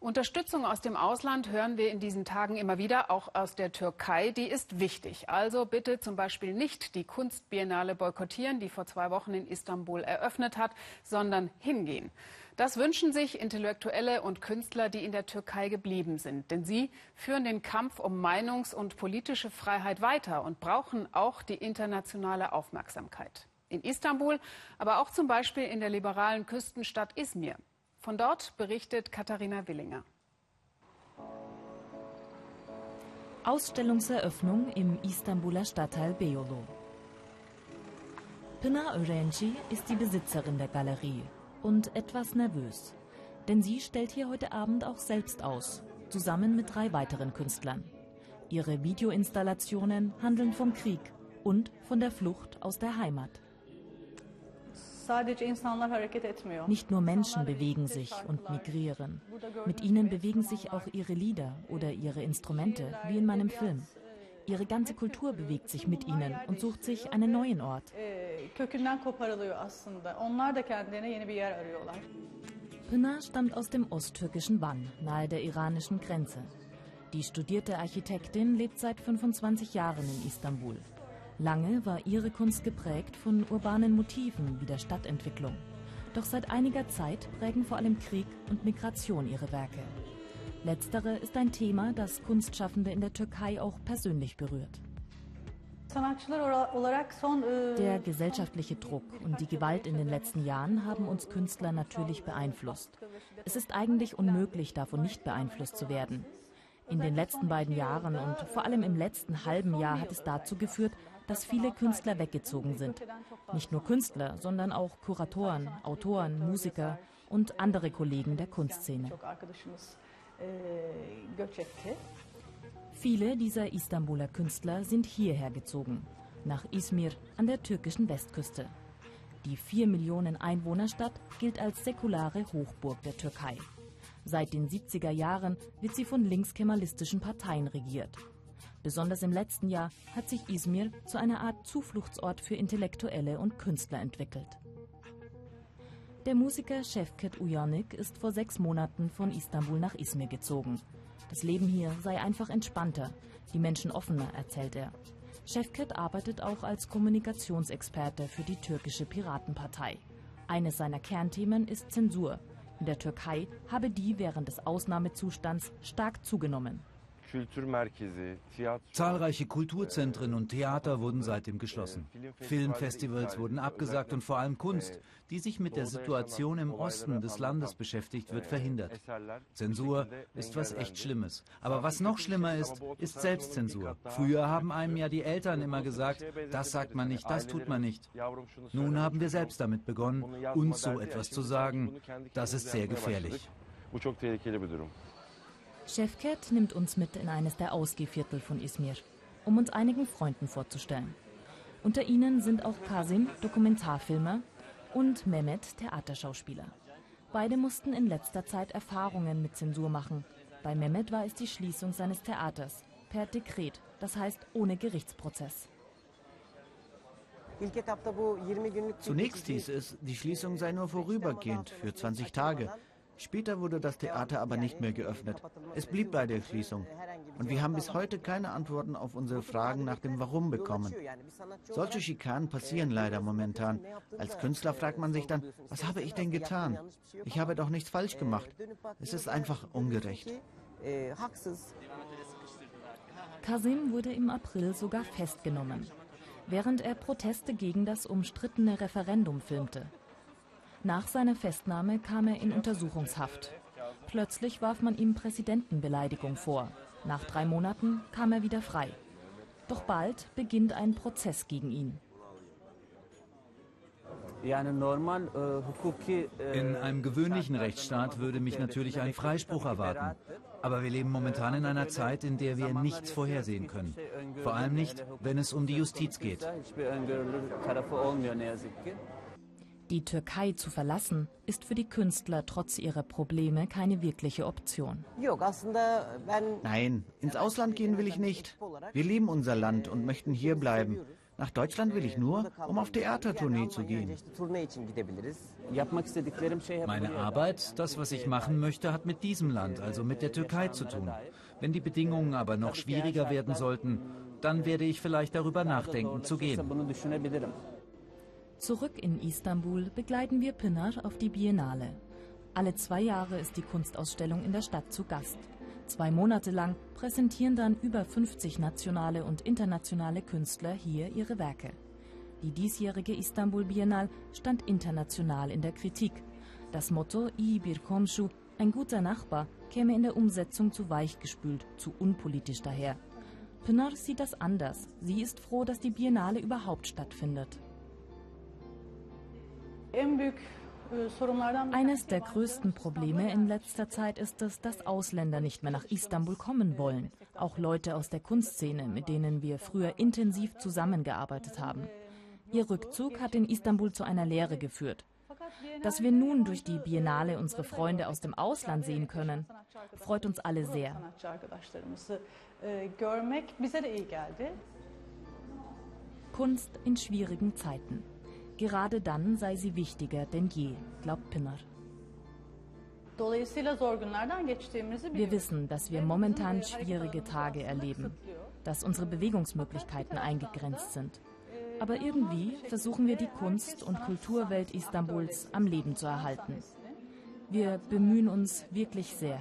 Unterstützung aus dem Ausland hören wir in diesen Tagen immer wieder, auch aus der Türkei. Die ist wichtig. Also bitte zum Beispiel nicht die Kunstbiennale boykottieren, die vor zwei Wochen in Istanbul eröffnet hat, sondern hingehen. Das wünschen sich Intellektuelle und Künstler, die in der Türkei geblieben sind. Denn sie führen den Kampf um Meinungs- und politische Freiheit weiter und brauchen auch die internationale Aufmerksamkeit. In Istanbul, aber auch zum Beispiel in der liberalen Küstenstadt Izmir. Von dort berichtet Katharina Willinger. Ausstellungseröffnung im Istanbuler Stadtteil Beyoğlu. Pınar Öğrenci ist die Besitzerin der Galerie und etwas nervös. Denn sie stellt hier heute Abend auch selbst aus, zusammen mit drei weiteren Künstlern. Ihre Videoinstallationen handeln vom Krieg und von der Flucht aus der Heimat. Nicht nur Menschen bewegen sich und migrieren. Mit ihnen bewegen sich auch ihre Lieder oder ihre Instrumente, wie in meinem Film. Ihre ganze Kultur bewegt sich mit ihnen und sucht sich einen neuen Ort. Pınar stammt aus dem osttürkischen Van, nahe der iranischen Grenze. Die studierte Architektin lebt seit 25 Jahren in Istanbul. Lange war ihre Kunst geprägt von urbanen Motiven wie der Stadtentwicklung. Doch seit einiger Zeit prägen vor allem Krieg und Migration ihre Werke. Letztere ist ein Thema, das Kunstschaffende in der Türkei auch persönlich berührt. Der gesellschaftliche Druck und die Gewalt in den letzten Jahren haben uns Künstler natürlich beeinflusst. Es ist eigentlich unmöglich, davon nicht beeinflusst zu werden. In den letzten beiden Jahren und vor allem im letzten halben Jahr hat es dazu geführt, dass viele Künstler weggezogen sind. Nicht nur Künstler, sondern auch Kuratoren, Autoren, Musiker und andere Kollegen der Kunstszene. Viele dieser Istanbuler Künstler sind hierher gezogen, nach Izmir an der türkischen Westküste. Die vier Millionen Einwohnerstadt gilt als säkulare Hochburg der Türkei. Seit den 70er Jahren wird sie von linkskemalistischen Parteien regiert. Besonders im letzten Jahr hat sich Izmir zu einer Art Zufluchtsort für Intellektuelle und Künstler entwickelt. Der Musiker Şevket Uyanik ist vor sechs Monaten von Istanbul nach Izmir gezogen. Das Leben hier sei einfach entspannter, die Menschen offener, erzählt er. Şevket arbeitet auch als Kommunikationsexperte für die türkische Piratenpartei. Eines seiner Kernthemen ist Zensur. In der Türkei habe die während des Ausnahmezustands stark zugenommen. Zahlreiche Kulturzentren und Theater wurden seitdem geschlossen. Filmfestivals wurden abgesagt und vor allem Kunst, die sich mit der Situation im Osten des Landes beschäftigt, wird verhindert. Zensur ist was echt Schlimmes. Aber was noch schlimmer ist, ist Selbstzensur. Früher haben einem ja die Eltern immer gesagt, das sagt man nicht, das tut man nicht. Nun haben wir selbst damit begonnen, uns so etwas zu sagen. Das ist sehr gefährlich. Şevket nimmt uns mit in eines der Ausgehviertel von Izmir, um uns einigen Freunden vorzustellen. Unter ihnen sind auch Kasim, Dokumentarfilmer, und Mehmet, Theaterschauspieler. Beide mussten in letzter Zeit Erfahrungen mit Zensur machen. Bei Mehmet war es die Schließung seines Theaters per Dekret, das heißt ohne Gerichtsprozess. Zunächst hieß es, die Schließung sei nur vorübergehend für 20 Tage. Später wurde das Theater aber nicht mehr geöffnet. Es blieb bei der Schließung. Und wir haben bis heute keine Antworten auf unsere Fragen nach dem Warum bekommen. Solche Schikanen passieren leider momentan. Als Künstler fragt man sich dann, was habe ich denn getan? Ich habe doch nichts falsch gemacht. Es ist einfach ungerecht. Kasim wurde im April sogar festgenommen, während er Proteste gegen das umstrittene Referendum filmte. Nach seiner Festnahme kam er in Untersuchungshaft. Plötzlich warf man ihm Präsidentenbeleidigung vor. Nach drei Monaten kam er wieder frei. Doch bald beginnt ein Prozess gegen ihn. In einem gewöhnlichen Rechtsstaat würde mich natürlich ein Freispruch erwarten. Aber wir leben momentan in einer Zeit, in der wir nichts vorhersehen können. Vor allem nicht, wenn es um die Justiz geht. Die Türkei zu verlassen, ist für die Künstler trotz ihrer Probleme keine wirkliche Option. Nein, ins Ausland gehen will ich nicht. Wir lieben unser Land und möchten hier bleiben. Nach Deutschland will ich nur, um auf Theatertournee zu gehen. Meine Arbeit, das, was ich machen möchte, hat mit diesem Land, also mit der Türkei zu tun. Wenn die Bedingungen aber noch schwieriger werden sollten, dann werde ich vielleicht darüber nachdenken zu gehen. Zurück in Istanbul begleiten wir Pinar auf die Biennale. Alle zwei Jahre ist die Kunstausstellung in der Stadt zu Gast. Zwei Monate lang präsentieren dann über 50 nationale und internationale Künstler hier ihre Werke. Die diesjährige Istanbul Biennale stand international in der Kritik. Das Motto İyi bir komşu, ein guter Nachbar, käme in der Umsetzung zu weichgespült, zu unpolitisch daher. Pınar sieht das anders. Sie ist froh, dass die Biennale überhaupt stattfindet. Eines der größten Probleme in letzter Zeit ist es, dass Ausländer nicht mehr nach Istanbul kommen wollen. Auch Leute aus der Kunstszene, mit denen wir früher intensiv zusammengearbeitet haben. Ihr Rückzug hat in Istanbul zu einer Lehre geführt. Dass wir nun durch die Biennale unsere Freunde aus dem Ausland sehen können, freut uns alle sehr. Kunst in schwierigen Zeiten. Gerade dann sei sie wichtiger denn je, glaubt Pinner. Wir wissen, dass wir momentan schwierige Tage erleben, dass unsere Bewegungsmöglichkeiten eingegrenzt sind. Aber irgendwie versuchen wir die Kunst- und Kulturwelt Istanbuls am Leben zu erhalten. Wir bemühen uns wirklich sehr.